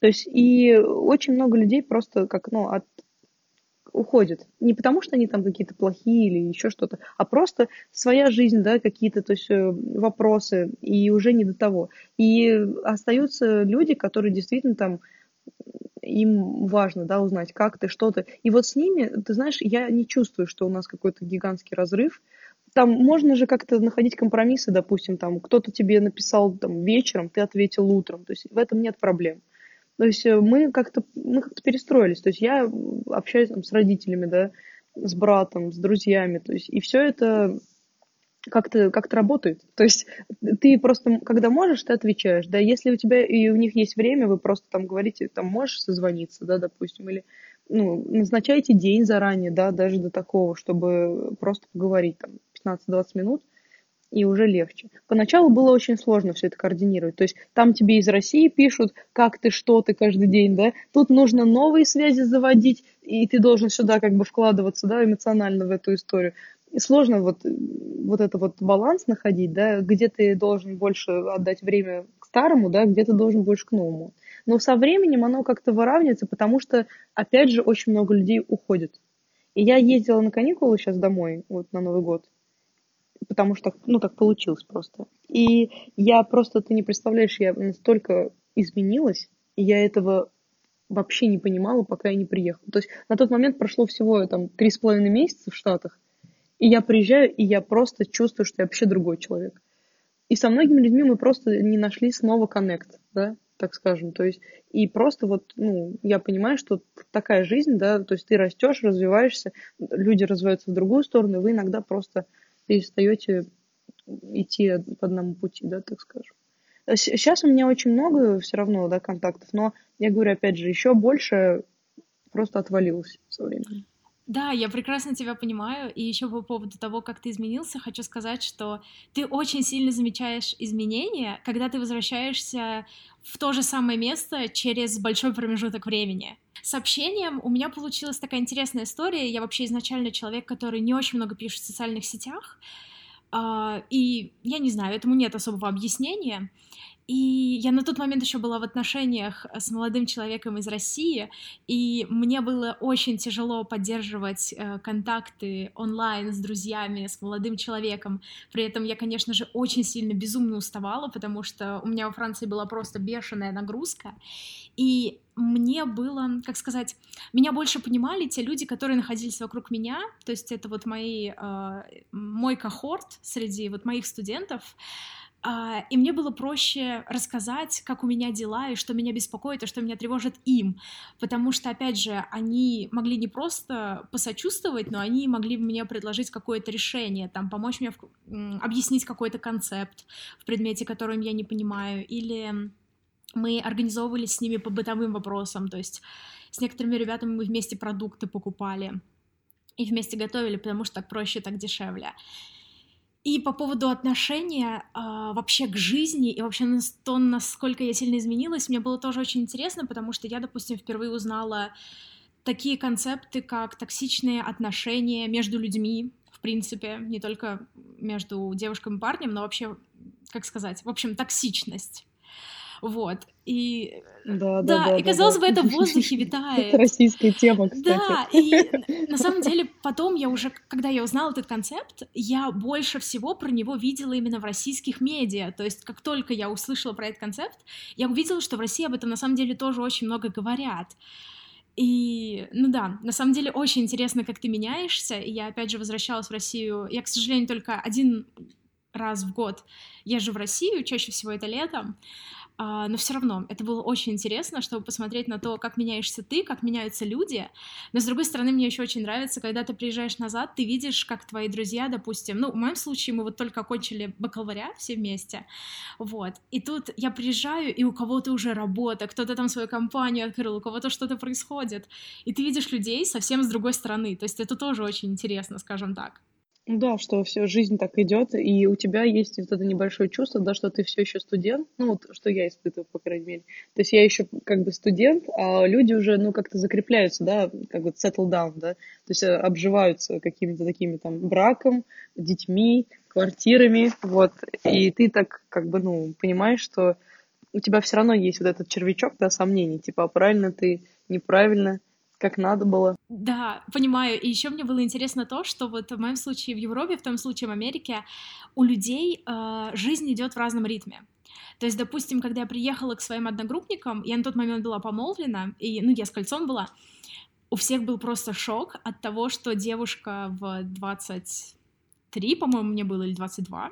То есть и очень много людей просто как, ну, от уходят. Не потому, что они там какие-то плохие или еще что-то, а просто своя жизнь, да, какие-то, то есть э, вопросы, и уже не до того. И остаются люди, которые действительно там им важно, да, узнать, как ты, что ты. И вот с ними, ты знаешь, я не чувствую, что у нас какой-то гигантский разрыв. Там можно же как-то находить компромиссы, допустим, там кто-то тебе написал там вечером, ты ответил утром. То есть в этом нет проблем. То есть э, мы как-то мы как-то перестроились. То есть я общаюсь там, с родителями, да, с братом, с друзьями. То есть и все это как-то как работает. То есть ты просто, когда можешь, ты отвечаешь. Да, если у тебя и у них есть время, вы просто там говорите, там можешь созвониться, да, допустим, или ну, назначаете день заранее, да, даже до такого, чтобы просто поговорить там 15-20 минут – и уже легче. Поначалу было очень сложно все это координировать. То есть там тебе из России пишут, как ты, что ты каждый день, да. Тут нужно новые связи заводить, и ты должен сюда как бы вкладываться, да, эмоционально в эту историю. И сложно вот, вот это вот баланс находить, да, где ты должен больше отдать время к старому, да, где ты должен больше к новому. Но со временем оно как-то выравнивается, потому что, опять же, очень много людей уходит. И я ездила на каникулы сейчас домой, вот на Новый год, потому что, ну, так получилось просто. И я просто, ты не представляешь, я настолько изменилась, и я этого вообще не понимала, пока я не приехала. То есть на тот момент прошло всего там три с половиной месяца в Штатах, и я приезжаю, и я просто чувствую, что я вообще другой человек. И со многими людьми мы просто не нашли снова коннект, да, так скажем. То есть, и просто вот, ну, я понимаю, что такая жизнь, да, то есть ты растешь, развиваешься, люди развиваются в другую сторону, и вы иногда просто перестаете идти по одному пути, да, так скажем. Сейчас у меня очень много все равно, да, контактов, но я говорю, опять же, еще больше просто отвалилось со временем. Да, я прекрасно тебя понимаю. И еще по поводу того, как ты изменился, хочу сказать, что ты очень сильно замечаешь изменения, когда ты возвращаешься в то же самое место через большой промежуток времени. С общением у меня получилась такая интересная история. Я вообще изначально человек, который не очень много пишет в социальных сетях. Uh, и я не знаю, этому нет особого объяснения. И я на тот момент еще была в отношениях с молодым человеком из России, и мне было очень тяжело поддерживать э, контакты онлайн с друзьями, с молодым человеком. При этом я, конечно же, очень сильно безумно уставала, потому что у меня во Франции была просто бешеная нагрузка. И мне было, как сказать, меня больше понимали те люди, которые находились вокруг меня, то есть это вот мои, э, мой кохорт среди вот моих студентов, и мне было проще рассказать, как у меня дела, и что меня беспокоит, и что меня тревожит им, потому что, опять же, они могли не просто посочувствовать, но они могли мне предложить какое-то решение, там, помочь мне в... объяснить какой-то концепт в предмете, которым я не понимаю, или мы организовывались с ними по бытовым вопросам, то есть с некоторыми ребятами мы вместе продукты покупали и вместе готовили, потому что так проще, так дешевле. И по поводу отношения э, вообще к жизни и вообще на то, насколько я сильно изменилась, мне было тоже очень интересно, потому что я, допустим, впервые узнала такие концепты, как токсичные отношения между людьми, в принципе, не только между девушкой и парнем, но вообще, как сказать, в общем, токсичность. Вот. И да, да, да, да и казалось да. бы, это в воздухе витает. Это российская тема, кстати. Да, и на самом деле потом я уже, когда я узнала этот концепт, я больше всего про него видела именно в российских медиа. То есть как только я услышала про этот концепт, я увидела, что в России об этом на самом деле тоже очень много говорят. И, ну да, на самом деле очень интересно, как ты меняешься. И я опять же возвращалась в Россию. Я, к сожалению, только один раз в год езжу в Россию, чаще всего это летом. А, но все равно это было очень интересно, чтобы посмотреть на то, как меняешься ты, как меняются люди. Но с другой стороны, мне еще очень нравится, когда ты приезжаешь назад, ты видишь, как твои друзья, допустим, ну, в моем случае мы вот только окончили бакалавриат все вместе, вот, и тут я приезжаю, и у кого-то уже работа, кто-то там свою компанию открыл, у кого-то что-то происходит, и ты видишь людей совсем с другой стороны, то есть это тоже очень интересно, скажем так. Да, что все, жизнь так идет, и у тебя есть вот это небольшое чувство, да, что ты все еще студент, ну вот что я испытываю, по крайней мере. То есть я еще как бы студент, а люди уже, ну, как-то закрепляются, да, как бы settle down, да, то есть э, обживаются какими-то такими там браком, детьми, квартирами, вот, и ты так как бы, ну, понимаешь, что у тебя все равно есть вот этот червячок, да, сомнений, типа, а правильно ты, неправильно, как надо было. Да, понимаю. И еще мне было интересно то, что вот в моем случае в Европе, в том случае в Америке, у людей э, жизнь идет в разном ритме. То есть, допустим, когда я приехала к своим одногруппникам, я на тот момент была помолвлена, и, ну, я с кольцом была, у всех был просто шок от того, что девушка в 23, по-моему, мне было, или 22,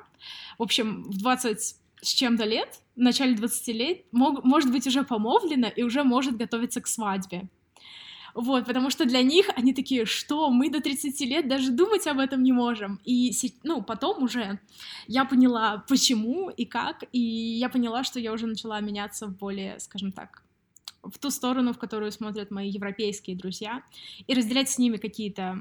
в общем, в 20 с чем-то лет, в начале 20 лет, мог, может быть уже помолвлена и уже может готовиться к свадьбе. Вот, потому что для них они такие, что мы до 30 лет даже думать об этом не можем. И, ну, потом уже я поняла, почему и как, и я поняла, что я уже начала меняться в более, скажем так, в ту сторону, в которую смотрят мои европейские друзья, и разделять с ними какие-то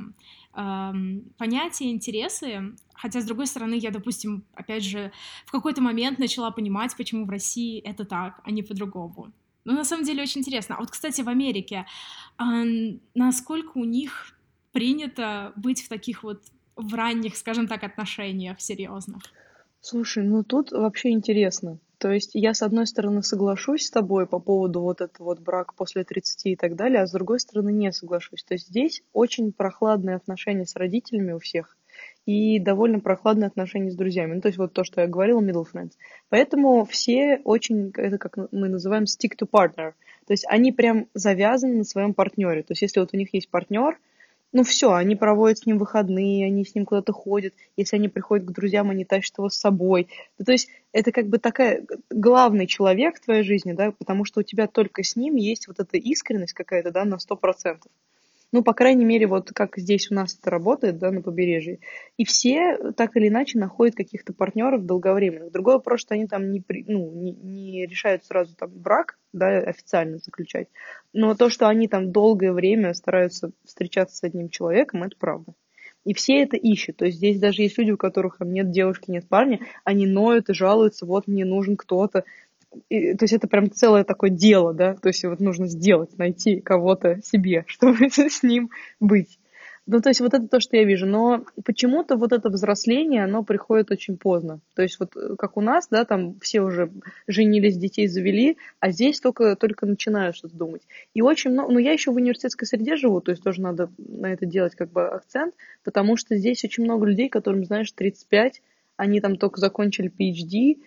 э, понятия, интересы. Хотя, с другой стороны, я, допустим, опять же, в какой-то момент начала понимать, почему в России это так, а не по-другому. Ну, на самом деле, очень интересно. А вот, кстати, в Америке, э, насколько у них принято быть в таких вот в ранних, скажем так, отношениях серьезных? Слушай, ну тут вообще интересно. То есть я, с одной стороны, соглашусь с тобой по поводу вот этого вот брака после 30 и так далее, а с другой стороны не соглашусь. То есть здесь очень прохладные отношения с родителями у всех и довольно прохладные отношения с друзьями. Ну, то есть вот то, что я говорила, middle friends. Поэтому все очень, это как мы называем stick to partner. То есть они прям завязаны на своем партнере. То есть если вот у них есть партнер, ну все, они проводят с ним выходные, они с ним куда-то ходят. Если они приходят к друзьям, они тащат его с собой. Ну, то есть это как бы такая главный человек в твоей жизни, да, потому что у тебя только с ним есть вот эта искренность какая-то, да, на сто процентов. Ну, по крайней мере, вот как здесь у нас это работает, да, на побережье. И все так или иначе находят каких-то партнеров долговременных. Другой вопрос, что они там не, ну, не, не решают сразу там брак, да, официально заключать. Но то, что они там долгое время стараются встречаться с одним человеком, это правда. И все это ищут. То есть здесь даже есть люди, у которых там нет девушки, нет парня, они ноют и жалуются, вот мне нужен кто-то, и, то есть это прям целое такое дело, да, то есть вот нужно сделать, найти кого-то себе, чтобы с ним быть. Ну, то есть вот это то, что я вижу. Но почему-то вот это взросление, оно приходит очень поздно. То есть вот э, как у нас, да, там все уже женились, детей завели, а здесь только, только начинают что-то думать. И очень много, ну, я еще в университетской среде живу, то есть тоже надо на это делать как бы акцент, потому что здесь очень много людей, которым, знаешь, 35, они там только закончили PhD,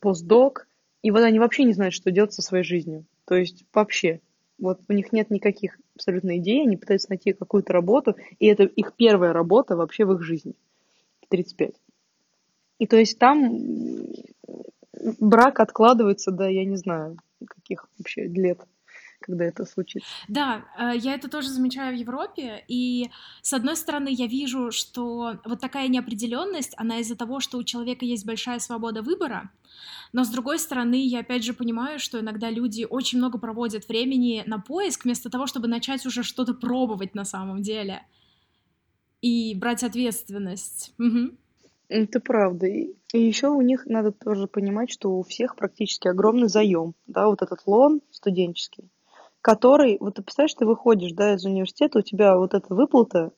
постдок, и вот они вообще не знают, что делать со своей жизнью. То есть вообще. Вот у них нет никаких абсолютно идей, они пытаются найти какую-то работу, и это их первая работа вообще в их жизни. 35. И то есть там брак откладывается до, я не знаю, каких вообще лет когда это случится. Да, э, я это тоже замечаю в Европе, и с одной стороны я вижу, что вот такая неопределенность, она из-за того, что у человека есть большая свобода выбора, но с другой стороны я опять же понимаю, что иногда люди очень много проводят времени на поиск вместо того, чтобы начать уже что-то пробовать на самом деле и брать ответственность. Угу. Это правда. И еще у них надо тоже понимать, что у всех практически огромный заем, да, вот этот лон студенческий который, вот ты представляешь, ты выходишь, да, из университета, у тебя вот эта выплата,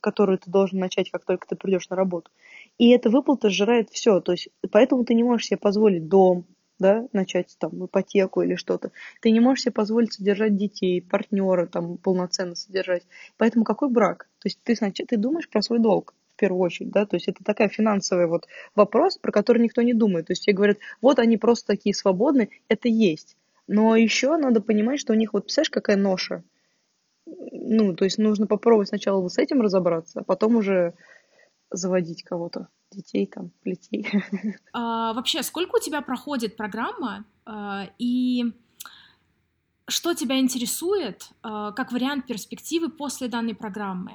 которую ты должен начать, как только ты придешь на работу, и эта выплата сжирает все, то есть поэтому ты не можешь себе позволить дом, да, начать там ипотеку или что-то. Ты не можешь себе позволить содержать детей, партнера там полноценно содержать. Поэтому какой брак? То есть ты, значит, ты думаешь про свой долг в первую очередь, да, то есть это такая финансовый вот вопрос, про который никто не думает. То есть все говорят, вот они просто такие свободные, это есть. Но еще надо понимать, что у них, вот представляешь, какая ноша? Ну, то есть нужно попробовать сначала вот с этим разобраться, а потом уже заводить кого-то, детей там, плетей. А, вообще, сколько у тебя проходит программа, а, и что тебя интересует а, как вариант перспективы после данной программы?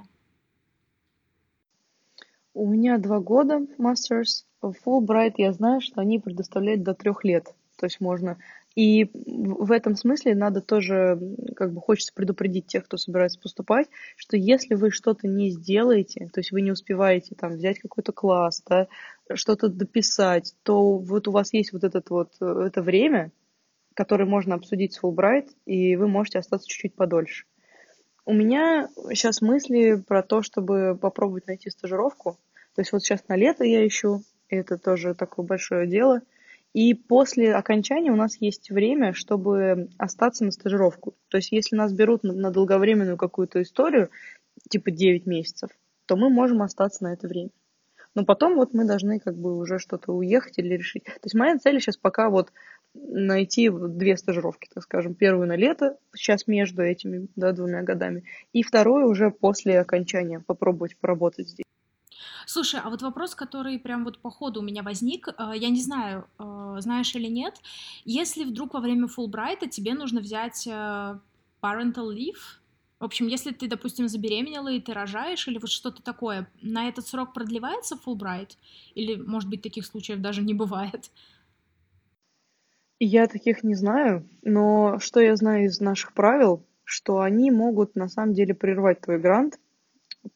У меня два года Masters. Fulbright я знаю, что они предоставляют до трех лет. То есть можно и в этом смысле надо тоже, как бы хочется предупредить тех, кто собирается поступать, что если вы что-то не сделаете, то есть вы не успеваете там взять какой-то класс, да, что-то дописать, то вот у вас есть вот этот вот э, это время, которое можно обсудить с Fulbright, и вы можете остаться чуть-чуть подольше. У меня сейчас мысли про то, чтобы попробовать найти стажировку. То есть вот сейчас на лето я ищу, и это тоже такое большое дело – и после окончания у нас есть время, чтобы остаться на стажировку. То есть если нас берут на долговременную какую-то историю, типа 9 месяцев, то мы можем остаться на это время. Но потом вот мы должны как бы уже что-то уехать или решить. То есть моя цель сейчас пока вот найти две стажировки, так скажем. Первую на лето, сейчас между этими да, двумя годами, и вторую уже после окончания попробовать поработать здесь. Слушай, а вот вопрос, который прям вот по ходу у меня возник, э, я не знаю, э, знаешь или нет, если вдруг во время Фулбрайта тебе нужно взять э, parental leave, в общем, если ты, допустим, забеременела и ты рожаешь или вот что-то такое, на этот срок продлевается Фулбрайт? Или, может быть, таких случаев даже не бывает? Я таких не знаю, но что я знаю из наших правил, что они могут на самом деле прервать твой грант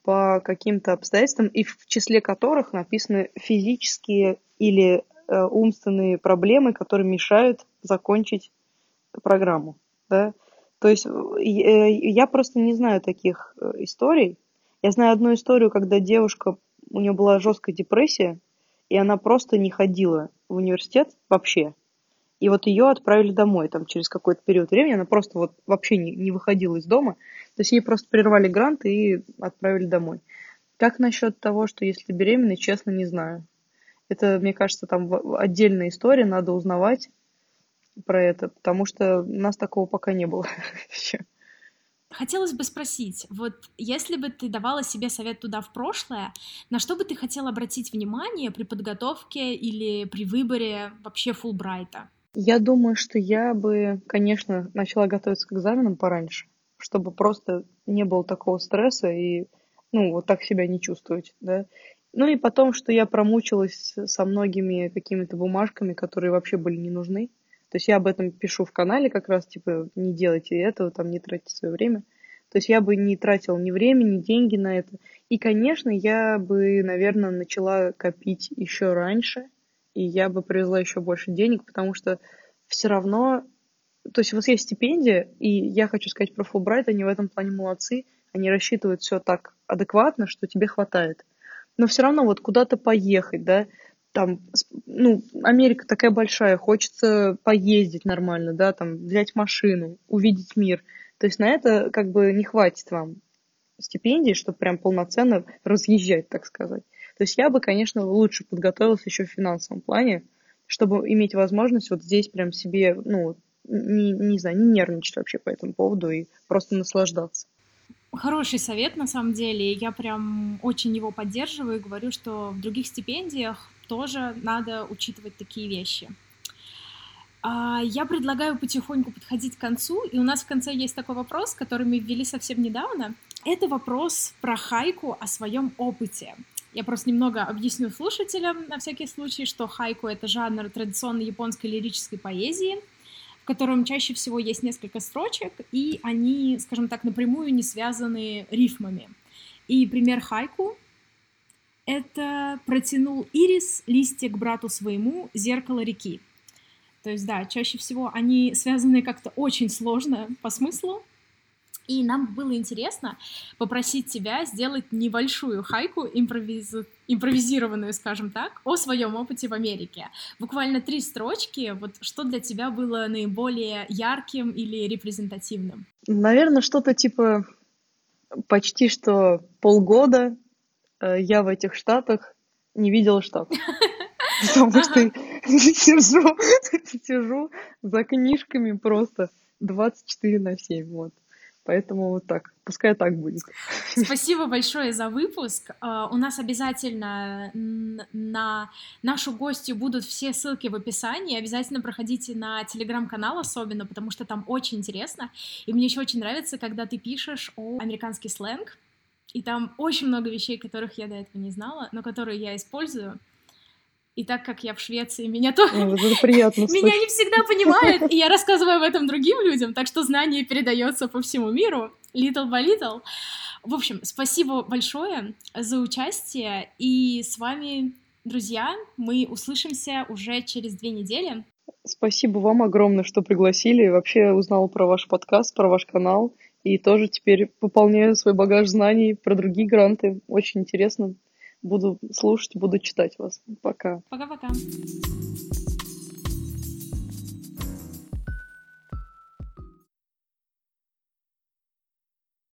по каким-то обстоятельствам, и в числе которых написаны физические или э, умственные проблемы, которые мешают закончить программу. Да? То есть э, я просто не знаю таких э, историй. Я знаю одну историю, когда девушка, у нее была жесткая депрессия, и она просто не ходила в университет вообще. И вот ее отправили домой там через какой-то период времени. Она просто вот вообще не, не выходила из дома. То есть ей просто прервали грант и отправили домой. Как насчет того, что если беременна, честно, не знаю. Это, мне кажется, там отдельная история, надо узнавать про это, потому что у нас такого пока не было. Хотелось бы спросить, вот если бы ты давала себе совет туда в прошлое, на что бы ты хотела обратить внимание при подготовке или при выборе вообще Фулбрайта? Я думаю, что я бы, конечно, начала готовиться к экзаменам пораньше, чтобы просто не было такого стресса и, ну, вот так себя не чувствовать, да. Ну и потом, что я промучилась со многими какими-то бумажками, которые вообще были не нужны. То есть я об этом пишу в канале как раз, типа, не делайте этого, там, не тратьте свое время. То есть я бы не тратила ни время, ни деньги на это. И, конечно, я бы, наверное, начала копить еще раньше, и я бы привезла еще больше денег, потому что все равно, то есть у вас есть стипендия, и я хочу сказать про Фулбрайт, они в этом плане молодцы, они рассчитывают все так адекватно, что тебе хватает. Но все равно вот куда-то поехать, да, там, ну, Америка такая большая, хочется поездить нормально, да, там, взять машину, увидеть мир. То есть на это как бы не хватит вам стипендии, чтобы прям полноценно разъезжать, так сказать. То есть я бы, конечно, лучше подготовилась еще в финансовом плане, чтобы иметь возможность вот здесь прям себе, ну, не, не знаю, не нервничать вообще по этому поводу и просто наслаждаться. Хороший совет, на самом деле. Я прям очень его поддерживаю и говорю, что в других стипендиях тоже надо учитывать такие вещи. А, я предлагаю потихоньку подходить к концу, и у нас в конце есть такой вопрос, который мы ввели совсем недавно. Это вопрос про хайку о своем опыте. Я просто немного объясню слушателям на всякий случай, что хайку — это жанр традиционной японской лирической поэзии, в котором чаще всего есть несколько строчек, и они, скажем так, напрямую не связаны рифмами. И пример хайку — это «протянул ирис листья к брату своему, зеркало реки». То есть, да, чаще всего они связаны как-то очень сложно по смыслу, и нам было интересно попросить тебя сделать небольшую хайку, импровиз... импровизированную, скажем так, о своем опыте в Америке. Буквально три строчки. Вот что для тебя было наиболее ярким или репрезентативным? Наверное, что-то типа почти что полгода э, я в этих штатах не видела штат. Потому что сижу, сижу за книжками просто 24 на 7. Вот. Поэтому вот так, пускай так будет. Спасибо большое за выпуск. А, у нас обязательно на нашу гостью будут все ссылки в описании. Обязательно проходите на телеграм-канал особенно, потому что там очень интересно. И мне еще очень нравится, когда ты пишешь о американский сленг. И там очень много вещей, которых я до этого не знала, но которые я использую. И так как я в Швеции, меня то... О, это приятно меня не всегда понимают, и я рассказываю об этом другим людям, так что знание передается по всему миру, little by little. В общем, спасибо большое за участие, и с вами, друзья, мы услышимся уже через две недели. Спасибо вам огромное, что пригласили. Вообще узнала про ваш подкаст, про ваш канал, и тоже теперь пополняю свой багаж знаний про другие гранты. Очень интересно. Буду слушать, буду читать вас. Пока. Пока-пока.